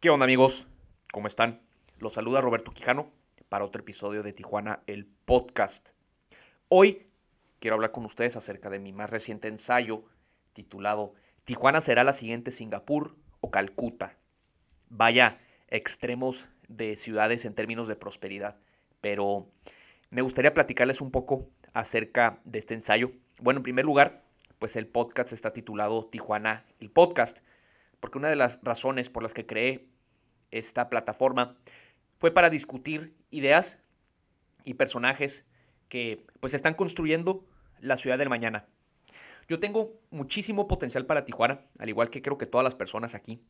¿Qué onda amigos? ¿Cómo están? Los saluda Roberto Quijano para otro episodio de Tijuana, el podcast. Hoy quiero hablar con ustedes acerca de mi más reciente ensayo titulado Tijuana será la siguiente Singapur o Calcuta. Vaya extremos de ciudades en términos de prosperidad, pero me gustaría platicarles un poco acerca de este ensayo. Bueno, en primer lugar, pues el podcast está titulado Tijuana, el podcast porque una de las razones por las que creé esta plataforma fue para discutir ideas y personajes que pues están construyendo la ciudad del mañana. Yo tengo muchísimo potencial para Tijuana, al igual que creo que todas las personas aquí.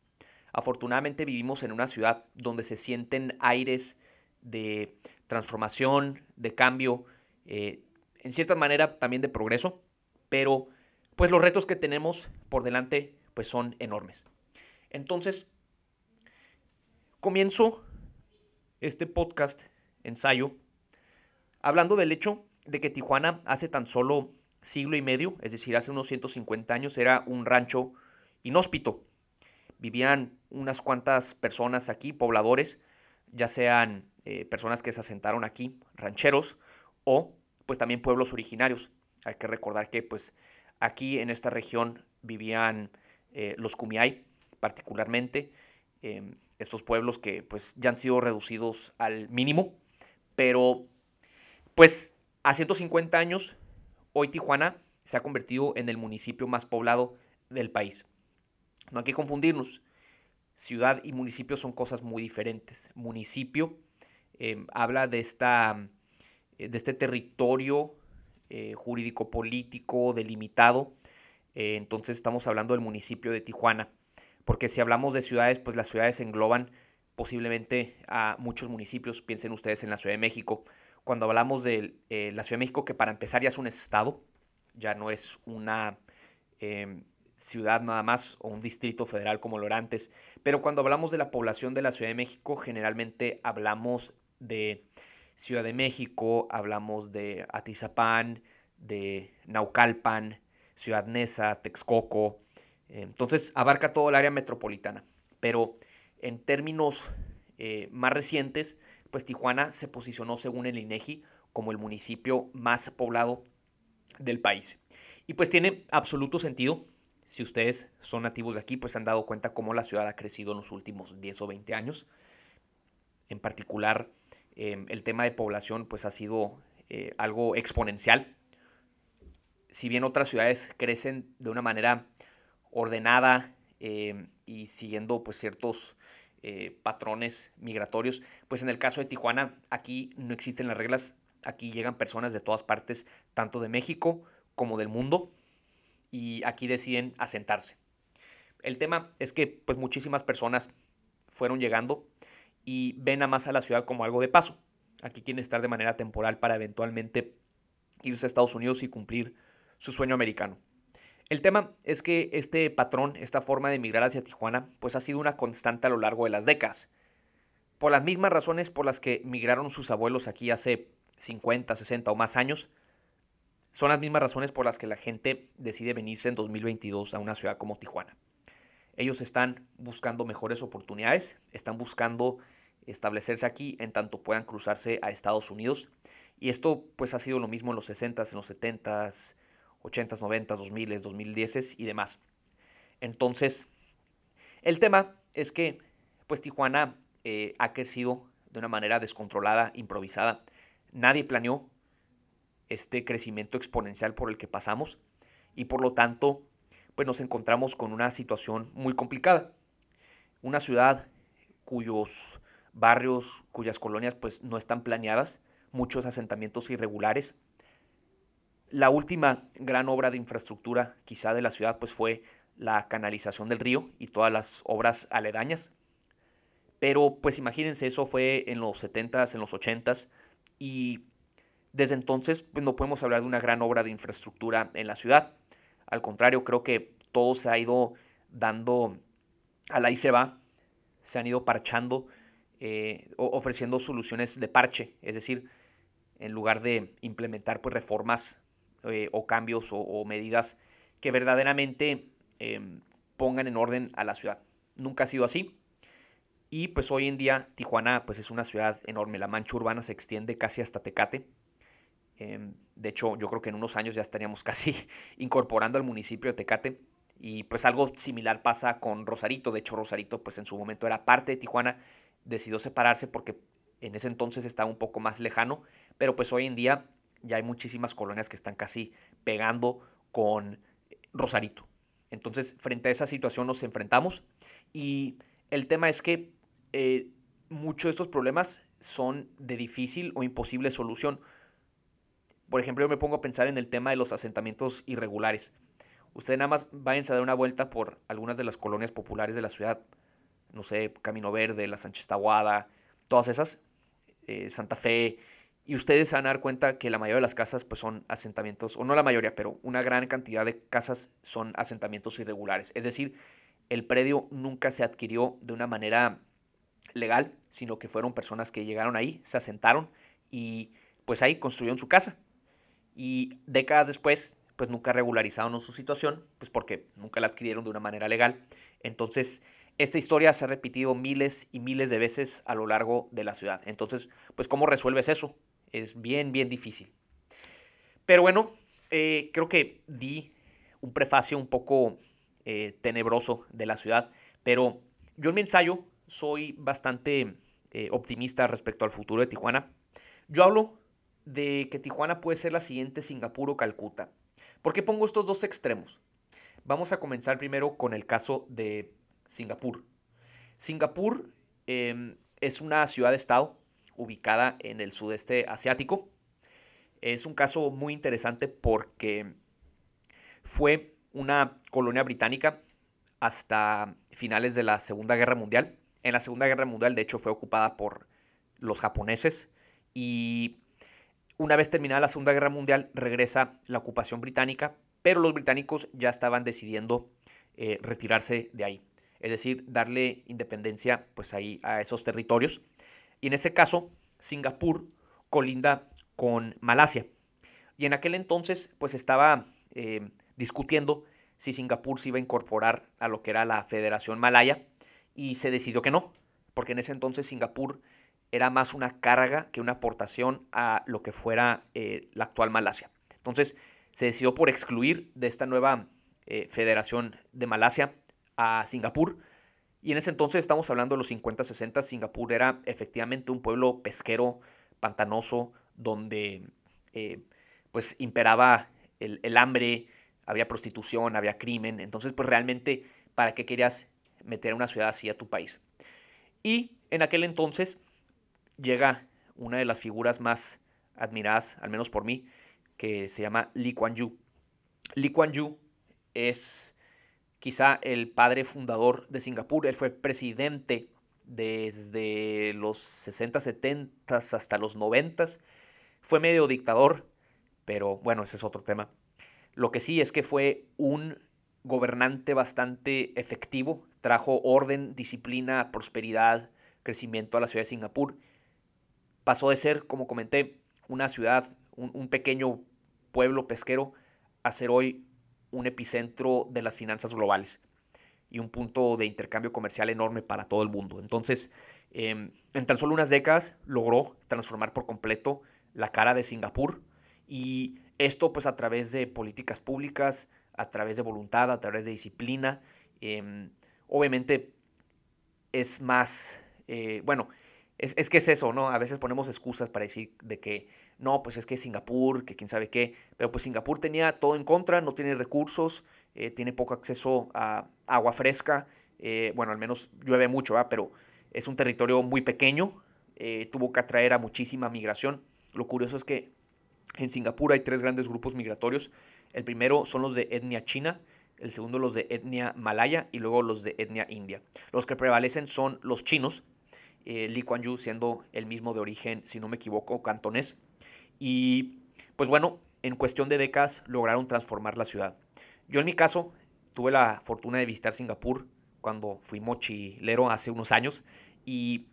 Afortunadamente vivimos en una ciudad donde se sienten aires de transformación, de cambio, eh, en cierta manera también de progreso, pero pues los retos que tenemos por delante pues son enormes. Entonces, comienzo este podcast, ensayo, hablando del hecho de que Tijuana hace tan solo siglo y medio, es decir, hace unos 150 años, era un rancho inhóspito. Vivían unas cuantas personas aquí, pobladores, ya sean eh, personas que se asentaron aquí, rancheros, o pues también pueblos originarios. Hay que recordar que pues aquí en esta región vivían eh, los Kumiai, particularmente em, estos pueblos que pues ya han sido reducidos al mínimo, pero pues a 150 años, hoy Tijuana se ha convertido en el municipio más poblado del país. No hay que confundirnos, ciudad y municipio son cosas muy diferentes. Municipio em, habla de, esta, de este territorio eh, jurídico-político delimitado, eh, entonces estamos hablando del municipio de Tijuana porque si hablamos de ciudades, pues las ciudades engloban posiblemente a muchos municipios. Piensen ustedes en la Ciudad de México. Cuando hablamos de eh, la Ciudad de México, que para empezar ya es un estado, ya no es una em, ciudad nada más o un distrito federal como lo era antes. Pero cuando hablamos de la población de la Ciudad de México, generalmente hablamos de Ciudad de México, hablamos de Atizapán, de Naucalpan, Ciudad Neza, Texcoco, entonces abarca todo el área metropolitana. Pero en términos eh, más recientes, pues Tijuana se posicionó según el INEGI como el municipio más poblado del país. Y pues tiene absoluto sentido. Si ustedes son nativos de aquí, pues han dado cuenta cómo la ciudad ha crecido en los últimos 10 o 20 años. En particular, em, el tema de población pues ha sido eh, algo exponencial. Si bien otras ciudades crecen de una manera ordenada em, y siguiendo pues ciertos eh, patrones migratorios. Pues en el caso de Tijuana, aquí no existen las reglas, aquí llegan personas de todas partes, tanto de México como del mundo, y aquí deciden asentarse. El tema es que pues muchísimas personas fueron llegando y ven a más a la ciudad como algo de paso. Aquí quieren estar de manera temporal para eventualmente irse a Estados Unidos y cumplir su sueño americano. El tema es que este patrón, esta forma de emigrar hacia Tijuana, pues ha sido una constante a lo largo de las décadas. Por las mismas razones por las que migraron sus abuelos aquí hace 50, 60 o más años, son las mismas razones por las que la gente decide venirse en 2022 a una ciudad como Tijuana. Ellos están buscando mejores oportunidades, están buscando establecerse aquí en tanto puedan cruzarse a Estados Unidos. Y esto pues ha sido lo mismo en los 60s, en los 70s, 80s, 90s, 2000s, 2010s y demás. Entonces, el tema es que pues Tijuana eh, ha crecido de una manera descontrolada, improvisada. Nadie planeó este crecimiento exponencial por el que pasamos y por lo tanto pues nos encontramos con una situación muy complicada. Una ciudad cuyos barrios, cuyas colonias pues no están planeadas, muchos asentamientos irregulares, la última gran obra de infraestructura quizá de la ciudad pues fue la canalización del río y todas las obras aledañas. Pero pues imagínense, eso fue en los 70s, en los 80s y desde entonces pues no podemos hablar de una gran obra de infraestructura en la ciudad. Al contrario, creo que todo se ha ido dando a la y se va, se han ido parchando, eh, ofreciendo soluciones de parche, es decir, en lugar de implementar pues reformas eh, o cambios o, medidas que verdaderamente em, pongan en orden a la ciudad. Nunca ha sido así. Y pues hoy en día Tijuana pues es una ciudad enorme, la mancha urbana se extiende casi hasta Tecate. Em, de hecho, yo creo que en unos años ya estaríamos casi incorporando al municipio de Tecate. Y pues algo similar pasa con Rosarito. De hecho, Rosarito pues en su momento era parte de Tijuana. Decidió separarse porque en ese entonces estaba un poco más lejano. Pero pues hoy en día ya hay muchísimas colonias que están casi pegando con Rosarito. Entonces, frente a esa situación nos enfrentamos. Y el tema es que eh, muchos de estos problemas son de difícil o imposible solución. Por ejemplo, yo me pongo a pensar en el tema de los asentamientos irregulares. Ustedes nada más váyanse a dar una vuelta por algunas de las colonias populares de la ciudad. No sé, Camino Verde, La Sánchez Tahuada, todas esas, eh, Santa Fe. Y ustedes se van a dar cuenta que la mayoría de las casas pues, son asentamientos, o no la mayoría, pero una gran cantidad de casas son asentamientos irregulares. Es decir, el predio nunca se adquirió de una manera legal, sino que fueron personas que llegaron ahí, se asentaron y pues ahí construyeron su casa. Y décadas después, pues nunca regularizaron su situación, pues porque nunca la adquirieron de una manera legal. Entonces, esta historia se ha repetido miles y miles de veces a lo largo de la ciudad. Entonces, pues ¿cómo resuelves eso? Es bien, bien difícil. Pero bueno, eh, creo que di un prefacio un poco eh, tenebroso de la ciudad, pero yo en mi ensayo soy bastante eh, optimista respecto al futuro de Tijuana. Yo hablo de que Tijuana puede ser la siguiente Singapur o Calcuta. ¿Por qué pongo estos dos extremos? Vamos a comenzar primero con el caso de Singapur. Singapur em, es una ciudad-estado ubicada en el sudeste asiático. Es un caso muy interesante porque fue una colonia británica hasta finales de la Segunda Guerra Mundial. En la Segunda Guerra Mundial, de hecho, fue ocupada por los japoneses y una vez terminada la Segunda Guerra Mundial regresa la ocupación británica, pero los británicos ya estaban decidiendo eh, retirarse de ahí, es decir, darle independencia pues ahí a esos territorios. Y en ese caso, Singapur colinda con Malasia. Y en aquel entonces pues estaba eh, discutiendo si Singapur se iba a incorporar a lo que era la Federación Malaya y se decidió que no, porque en ese entonces Singapur era más una carga que una aportación a lo que fuera eh, la actual Malasia. Entonces se decidió por excluir de esta nueva eh, Federación de Malasia a Singapur. Y en ese entonces estamos hablando de los 50-60, Singapur era efectivamente un pueblo pesquero, pantanoso, donde eh, pues imperaba el, hambre, había prostitución, había crimen. Entonces pues realmente, ¿para qué querías meter una ciudad así a tu país. Y en aquel entonces llega una de las figuras más admiradas, al menos por mí, que se llama Lee Kuan Yew. Lee Kuan Yew es quizá el padre fundador de Singapur. Él fue presidente desde los 60, 70 hasta los 90. Fue medio dictador, pero bueno, ese es otro tema. Lo que sí es que fue un gobernante bastante efectivo, trajo orden, disciplina, prosperidad, crecimiento a la ciudad de Singapur. Pasó de ser, como comenté, una ciudad, un, pequeño pueblo pesquero, a ser hoy un epicentro de las finanzas globales y un punto de intercambio comercial enorme para todo el mundo. Entonces, em, en tan solo unas décadas logró transformar por completo la cara de Singapur y esto pues a través de políticas públicas, a través de voluntad, a través de disciplina. Em, obviamente es más, eh, bueno, es, es, que es eso, ¿no? A veces ponemos excusas para decir de que, no, pues es que Singapur, que quién sabe qué, pero pues Singapur tenía todo en contra, no tiene recursos, eh, tiene poco acceso a agua fresca, eh, bueno, al menos llueve mucho, ¿verdad? Pero es un territorio muy pequeño, tuvo que atraer a muchísima migración. Lo curioso es que en Singapur hay tres grandes grupos migratorios el primero son los de etnia china, el segundo los de etnia malaya y luego los de etnia india. Los que prevalecen son los chinos, eh, Lee Kuan Yew siendo el mismo de origen, si no me equivoco, cantonés. Y pues bueno, en cuestión de décadas lograron transformar la ciudad. Yo en mi caso tuve la fortuna de visitar Singapur cuando fui mochilero hace unos años y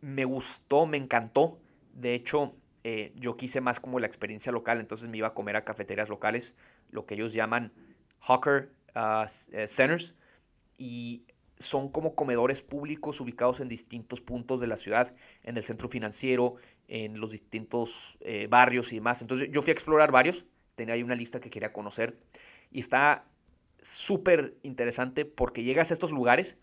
me gustó, me encantó. De hecho, eh, yo quise más como la experiencia local, entonces me iba a comer a cafeterías locales, lo que ellos llaman hawker uh, eh, centers, y son como comedores públicos ubicados en distintos puntos de la ciudad, en el centro financiero, en los distintos eh, barrios y demás. Entonces yo fui a explorar varios, tenía ahí una lista que quería conocer y está súper interesante porque llegas a estos lugares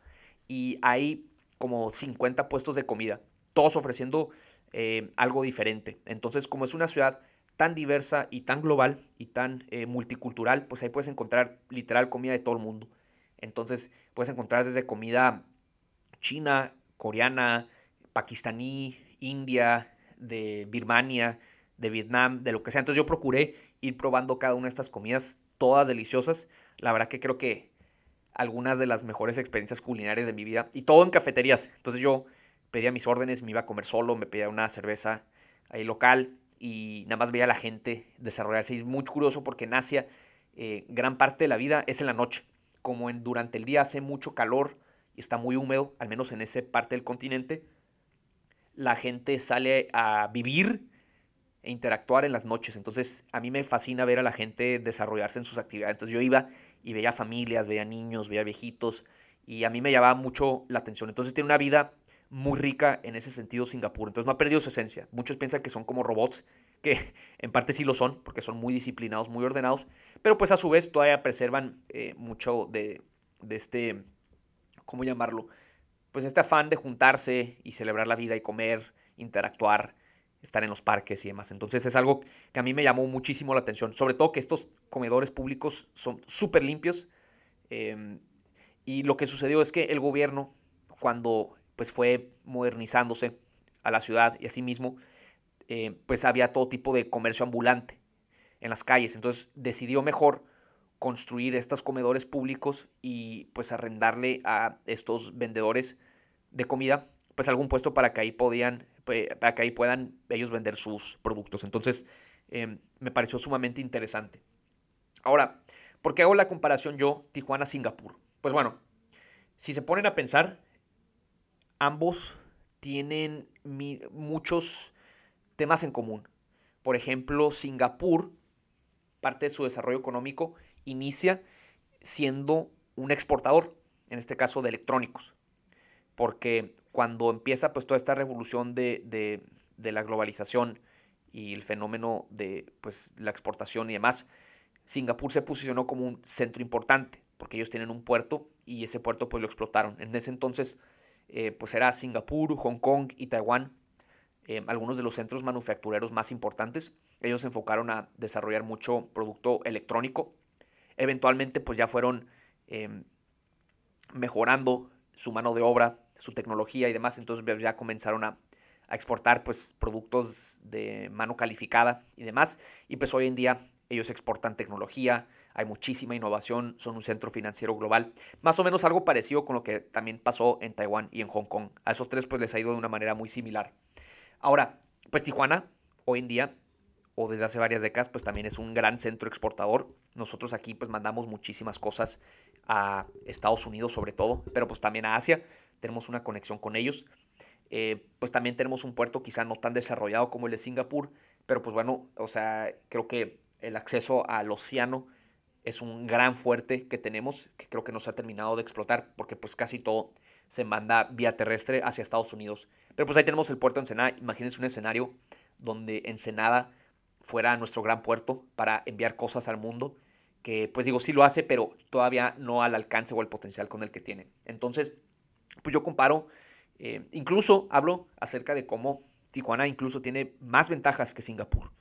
y hay como 50 puestos de comida, todos ofreciendo eh, algo diferente. Entonces como es una ciudad tan diversa y tan global y tan eh, multicultural, pues ahí puedes encontrar literal comida de todo el mundo. Entonces puedes encontrar desde comida china, coreana, pakistaní, india, de Birmania, de Vietnam, de lo que sea. Entonces yo procuré ir probando cada una de estas comidas, todas deliciosas. La verdad que creo que algunas de las mejores experiencias culinarias de mi vida. Y todo en cafeterías. Entonces yo pedía mis órdenes, me iba a comer solo, me pedía una cerveza ahí local y nada más veía a la gente desarrollarse. Y es muy curioso porque en Asia eh, gran parte de la vida es en la noche. Como en, durante el día hace mucho calor y está muy húmedo, al menos en esa parte del continente, la gente sale a vivir e interactuar en las noches. Entonces, a mí me fascina ver a la gente desarrollarse en sus actividades. Entonces, yo iba y veía familias, veía niños, veía viejitos, y a mí me llamaba mucho la atención. Entonces, tiene una vida muy rica en ese sentido Singapur. Entonces, no ha perdido su esencia. Muchos piensan que son como robots, que en parte sí lo son, porque son muy disciplinados, muy ordenados, pero pues a su vez todavía preservan eh, mucho de, de este, ¿cómo llamarlo? Pues este afán de juntarse y celebrar la vida y comer, interactuar estar en los parques y demás. Entonces es algo que a mí me llamó muchísimo la atención, sobre todo que estos comedores públicos son súper limpios. Em, y lo que sucedió es que el gobierno, cuando pues fue modernizándose a la ciudad y así mismo, eh, pues había todo tipo de comercio ambulante en las calles. Entonces decidió mejor construir estos comedores públicos y pues arrendarle a estos vendedores de comida pues algún puesto para que ahí podían para que ahí puedan ellos vender sus productos. Entonces, em, me pareció sumamente interesante. Ahora, ¿por qué hago la comparación yo Tijuana-Singapur? Pues bueno, si se ponen a pensar, ambos tienen muchos temas en común. Por ejemplo, Singapur, parte de su desarrollo económico, inicia siendo un exportador, en este caso de electrónicos, porque cuando empieza pues toda esta revolución de, la globalización y el fenómeno de pues la exportación y demás, Singapur se posicionó como un centro importante porque ellos tienen un puerto y ese puerto pues lo explotaron. En ese entonces eh, pues era Singapur, Hong Kong y Taiwán eh, algunos de los centros manufactureros más importantes. Ellos se enfocaron a desarrollar mucho producto electrónico. Eventualmente pues ya fueron em, mejorando su mano de obra, su tecnología y demás, entonces ya comenzaron a, exportar pues productos de mano calificada y demás, y pues hoy en día ellos exportan tecnología, hay muchísima innovación, son un centro financiero global, más o menos algo parecido con lo que también pasó en Taiwán y en Hong Kong. A esos tres pues les ha ido de una manera muy similar. Ahora, pues Tijuana hoy en día o desde hace varias décadas pues también es un gran centro exportador. Nosotros aquí pues mandamos muchísimas cosas a Estados Unidos sobre todo, pero pues también a Asia, tenemos una conexión con ellos. Eh, pues también tenemos un puerto quizá no tan desarrollado como el de Singapur, pero pues bueno, o sea, creo que el acceso al océano es un gran fuerte que tenemos, que creo que no se ha terminado de explotar, porque pues casi todo se manda vía terrestre hacia Estados Unidos. Pero pues ahí tenemos el puerto de Ensenada, imagínense un escenario donde Ensenada fuera nuestro gran puerto para enviar cosas al mundo que pues digo, sí lo hace, pero todavía no al alcance o al potencial con el que tiene. Entonces, pues yo comparo, eh, incluso hablo acerca de cómo Tijuana incluso tiene más ventajas que Singapur,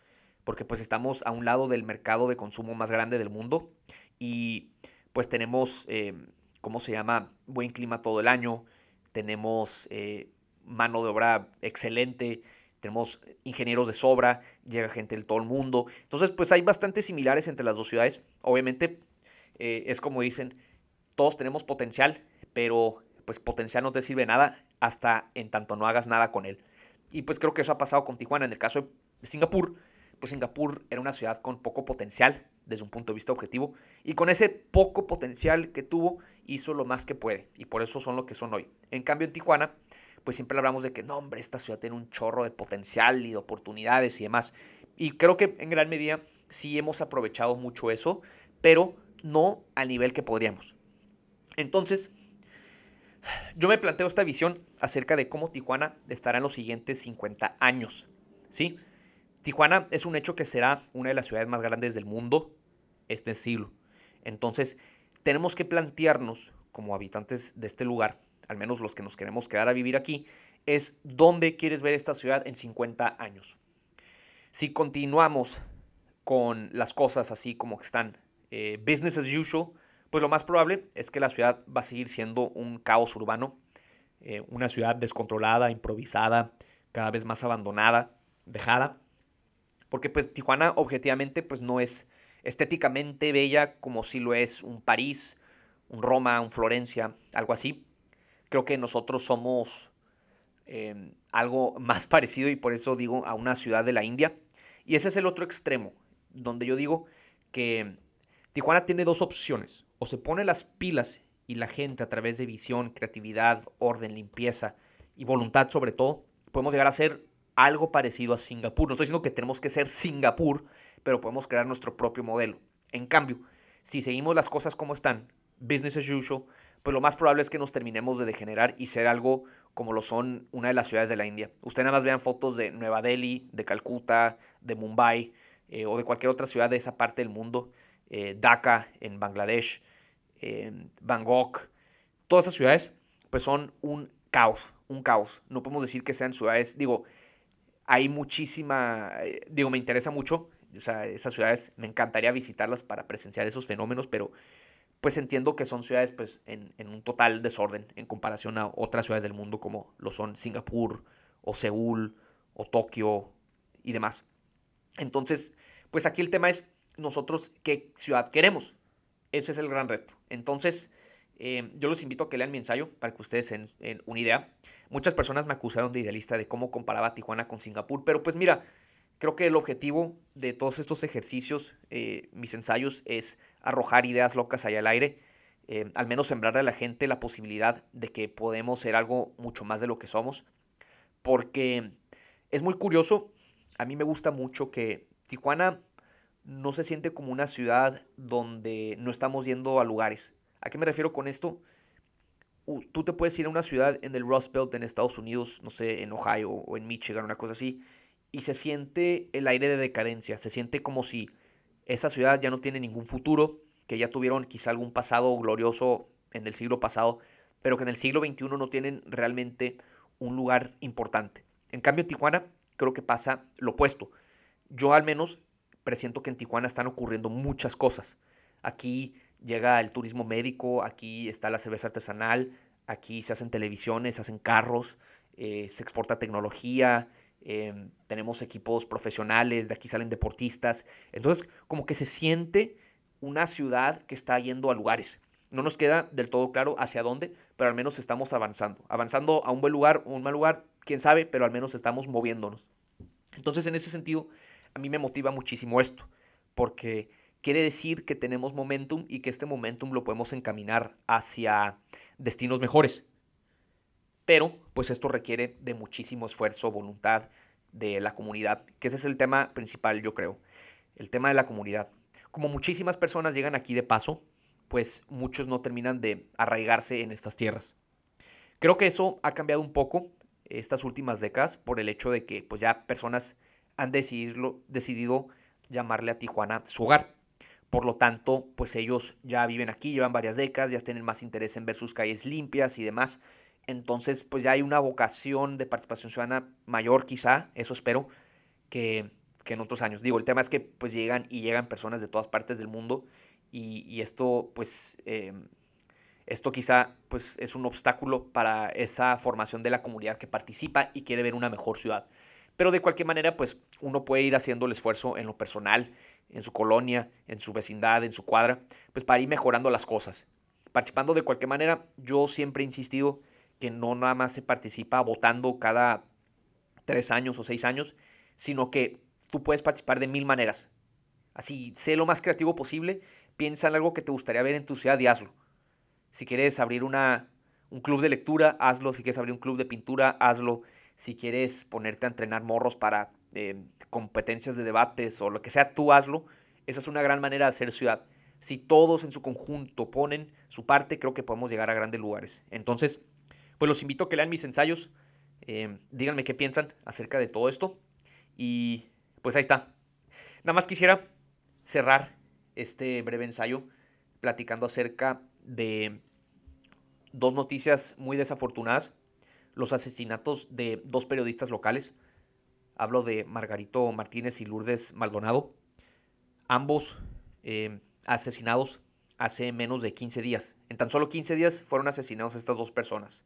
porque pues estamos a un lado del mercado de consumo más grande del mundo y pues tenemos, eh, ¿cómo se llama? Buen clima todo el año, tenemos eh, mano de obra excelente, tenemos ingenieros de sobra, llega gente de todo el mundo. Entonces, pues hay bastantes similares entre las dos ciudades. Obviamente, eh, es como dicen, todos tenemos potencial, pero pues potencial no te sirve nada hasta en tanto no hagas nada con él. Y pues creo que eso ha pasado con Tijuana. En el caso de Singapur, pues Singapur era una ciudad con poco potencial desde un punto de vista objetivo. Y con ese poco potencial que tuvo, hizo lo más que puede. Y por eso son lo que son hoy. En cambio, en Tijuana, pues siempre hablamos de que, no, hombre, esta ciudad tiene un chorro de potencial y de oportunidades y demás. Y creo que en gran medida sí hemos aprovechado mucho eso, pero no al nivel que podríamos. Entonces, yo me planteo esta visión acerca de cómo Tijuana estará en los siguientes 50 años. ¿sí? Tijuana es un hecho que será una de las ciudades más grandes del mundo este siglo. Entonces, tenemos que plantearnos, como habitantes de este lugar, al menos los que nos queremos quedar a vivir aquí, es dónde quieres ver esta ciudad en 50 años. Si continuamos con las cosas así como que están, eh, business as usual, pues lo más probable es que la ciudad va a seguir siendo un caos urbano, eh, una ciudad descontrolada, improvisada, cada vez más abandonada, dejada, porque pues Tijuana objetivamente pues no es estéticamente bella como si lo es un París, un Roma, un Florencia, algo así. Creo que nosotros somos em, algo más parecido y por eso digo a una ciudad de la India. Y ese es el otro extremo, donde yo digo que Tijuana tiene dos opciones. O se pone las pilas y la gente a través de visión, creatividad, orden, limpieza y voluntad sobre todo, podemos llegar a ser algo parecido a Singapur. No estoy diciendo que tenemos que ser Singapur, pero podemos crear nuestro propio modelo. En cambio, si seguimos las cosas como están, business as usual, pues lo más probable es que nos terminemos de degenerar y ser algo como lo son una de las ciudades de la India. Ustedes nada más vean fotos de Nueva Delhi, de Calcuta, de Mumbai eh, o de cualquier otra ciudad de esa parte del mundo, eh, Dhaka en Bangladesh, Bangkok, todas esas ciudades pues son un caos, un caos. No podemos decir que sean ciudades, digo, hay muchísima, eh, digo, me interesa mucho, o sea, esas ciudades me encantaría visitarlas para presenciar esos fenómenos, pero pues entiendo que son ciudades pues en, un total desorden en comparación a otras ciudades del mundo como lo son Singapur o Seúl o Tokio y demás. Entonces, pues aquí el tema es nosotros qué ciudad queremos. Ese es el gran reto. Entonces, eh, yo los invito a que lean mi ensayo para que ustedes den una idea. Muchas personas me acusaron de idealista de cómo comparaba Tijuana con Singapur, pero pues mira, creo que el objetivo de todos estos ejercicios, eh, mis ensayos, es arrojar ideas locas allá al aire, eh, al menos sembrarle a la gente la posibilidad de que podemos ser algo mucho más de lo que somos, porque es muy curioso, a mí me gusta mucho que Tijuana no se siente como una ciudad donde no estamos yendo a lugares. ¿A qué me refiero con esto? tú te puedes ir a una ciudad en el Rust Belt en Estados Unidos, no sé, en Ohio o en Michigan, una cosa así, y se siente el aire de decadencia, se siente como si esa ciudad ya no tiene ningún futuro, que ya tuvieron quizá algún pasado glorioso en el siglo pasado, pero que en el siglo XXI no tienen realmente un lugar importante. En cambio, en Tijuana creo que pasa lo opuesto. Yo al menos presiento que en Tijuana están ocurriendo muchas cosas. Aquí llega el turismo médico, aquí está la cerveza artesanal, aquí se hacen televisiones, se hacen carros, eh, se exporta tecnología, em, tenemos equipos profesionales, de aquí salen deportistas. Entonces, como que se siente una ciudad que está yendo a lugares. No nos queda del todo claro hacia dónde, pero al menos estamos avanzando. Avanzando a un buen lugar o un mal lugar, quién sabe, pero al menos estamos moviéndonos. Entonces, en ese sentido, a mí me motiva muchísimo esto, porque quiere decir que tenemos momentum y que este momentum lo podemos encaminar hacia destinos mejores. Pero, pues esto requiere de muchísimo esfuerzo, voluntad de la comunidad, que ese es el tema principal, yo creo. El tema de la comunidad. Como muchísimas personas llegan aquí de paso, pues muchos no terminan de arraigarse en estas tierras. Creo que eso ha cambiado un poco estas últimas décadas por el hecho de que pues ya personas han decidido, decidido llamarle a Tijuana su hogar. Por lo tanto, pues ellos ya viven aquí, llevan varias décadas, ya tienen más interés en ver sus calles limpias y demás. Entonces, pues ya hay una vocación de participación ciudadana mayor quizá, eso espero, que, en otros años. Digo, el tema es que pues llegan y llegan personas de todas partes del mundo y, esto pues... Em, esto quizá pues, es un obstáculo para esa formación de la comunidad que participa y quiere ver una mejor ciudad. Pero de cualquier manera, pues uno puede ir haciendo el esfuerzo en lo personal, en su colonia, en su vecindad, en su cuadra, pues para ir mejorando las cosas. Participando de cualquier manera, yo siempre he insistido que no nada más se participa votando cada tres años o seis años, sino que tú puedes participar de mil maneras. Así, sé lo más creativo posible, piensa en algo que te gustaría ver en tu ciudad y hazlo. Si quieres abrir una, un club de lectura, hazlo. Si quieres abrir un club de pintura, hazlo si quieres ponerte a entrenar morros para eh, competencias de debates o lo que sea, tú hazlo. Esa es una gran manera de hacer ciudad. si todos en su conjunto ponen su parte, creo que podemos llegar a grandes lugares. Entonces, pues los invito a que lean mis ensayos, eh, díganme qué piensan acerca de todo esto y pues ahí está. Nada más quisiera cerrar este breve ensayo platicando acerca de dos noticias muy desafortunadas. Los asesinatos de dos periodistas locales. Hablo de Margarito Martínez y Lourdes Maldonado. Ambos eh, asesinados hace menos de 15 días. En tan solo 15 días fueron asesinados estas dos personas.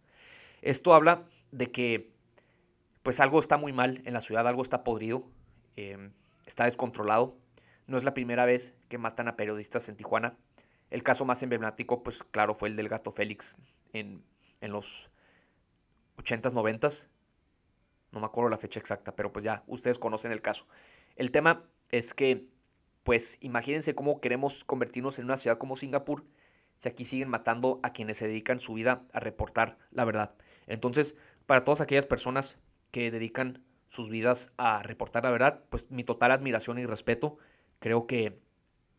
Esto habla de que pues algo está muy mal en la ciudad, algo está podrido, eh, está descontrolado. No es la primera vez que matan a periodistas en Tijuana. El caso más emblemático, pues claro, fue el del gato Félix en, en los 80s, 90s. No me acuerdo la fecha exacta, pero pues ya, ustedes conocen el caso. El tema es que, pues imagínense cómo queremos convertirnos en una ciudad como Singapur si aquí siguen matando a quienes se dedican su vida a reportar la verdad. Entonces, para todas aquellas personas que dedican sus vidas a reportar la verdad, pues mi total admiración y respeto. Creo que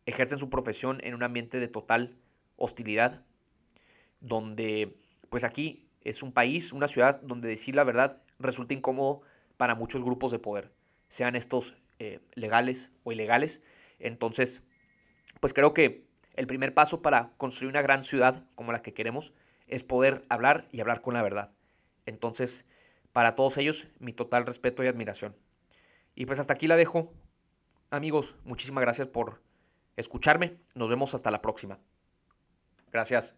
ejercen su profesión en un ambiente de total hostilidad, donde pues aquí es un país, una ciudad donde decir la verdad resulta incómodo para muchos grupos de poder, sean estos eh, legales o ilegales. Entonces, pues creo que el primer paso para construir una gran ciudad como la que queremos es poder hablar y hablar con la verdad. Entonces, para todos ellos, mi total respeto y admiración. Y pues hasta aquí la dejo. Amigos, muchísimas gracias por escucharme. Nos vemos hasta la próxima. Gracias.